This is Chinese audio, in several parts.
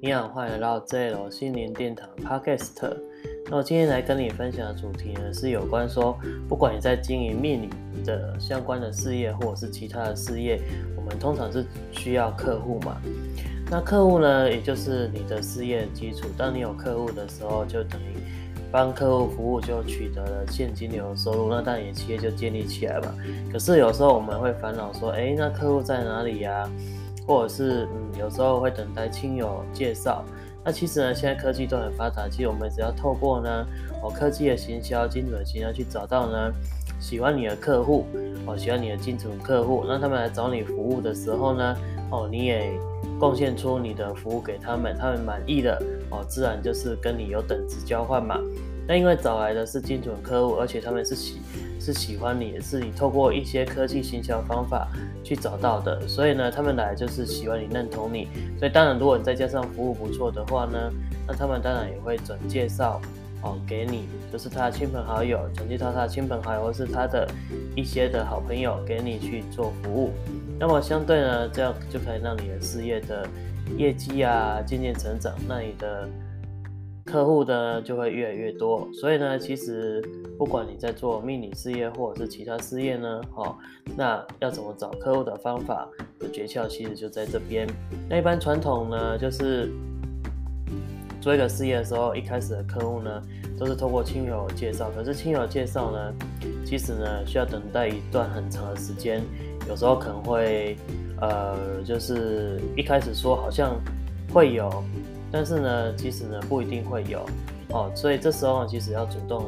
你好，欢迎来到 ZL 心灵殿堂 Podcast。那我今天来跟你分享的主题呢，是有关说，不管你在经营命理的相关的事业，或者是其他的事业，我们通常是需要客户嘛。那客户呢，也就是你的事业基础。当你有客户的时候，就等于帮客户服务，就取得了现金流收入，那当然企业就建立起来嘛。可是有时候我们会烦恼说，哎，那客户在哪里呀？或者是嗯，有时候会等待亲友介绍。那其实呢，现在科技都很发达，其实我们只要透过呢，哦，科技的行销、精准行销去找到呢，喜欢你的客户，哦，喜欢你的精准客户，那他们来找你服务的时候呢，哦，你也贡献出你的服务给他们，他们满意的，哦，自然就是跟你有等值交换嘛。那因为找来的是精准客户，而且他们是喜是喜欢你，是你透过一些科技行销方法去找到的，所以呢，他们来就是喜欢你、认同你。所以当然，如果你再加上服务不错的话呢，那他们当然也会转介绍哦给你，就是他的亲朋好友转介绍他的亲朋好友，或是他的一些的好朋友给你去做服务。那么相对呢，这样就可以让你的事业的业绩啊渐渐成长，那你的。客户呢就会越来越多，所以呢，其实不管你在做命理事业或者是其他事业呢，哦，那要怎么找客户的方法的诀窍，其实就在这边。那一般传统呢，就是做一个事业的时候，一开始的客户呢都是通过亲友介绍，可是亲友介绍呢，其实呢需要等待一段很长的时间，有时候可能会呃，就是一开始说好像会有。但是呢，其实呢不一定会有哦，所以这时候呢，其实要主动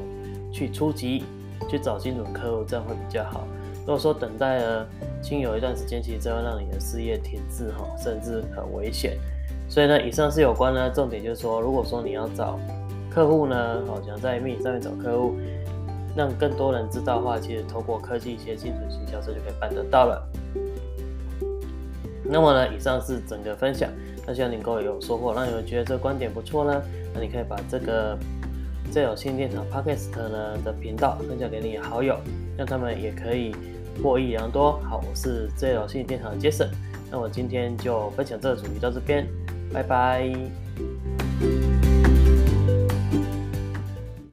去出击，去找精准客户，这样会比较好。如果说等待了亲友一段时间，其实这会让你的事业停滞哈，甚至很危险。所以呢，以上是有关呢，重点就是说，如果说你要找客户呢，哦，想在命上面找客户，让更多人知道的话，其实通过科技一些精准营销，这就可以办得到了。那么呢，以上是整个分享。那希望能够有收获，让你们觉得这个观点不错呢。那你可以把这个最有新电厂 Podcast 呢的频道分享给你好友，让他们也可以获益良多。好，我是最有新电厂的 Jason。那我今天就分享这个主题到这边，拜拜。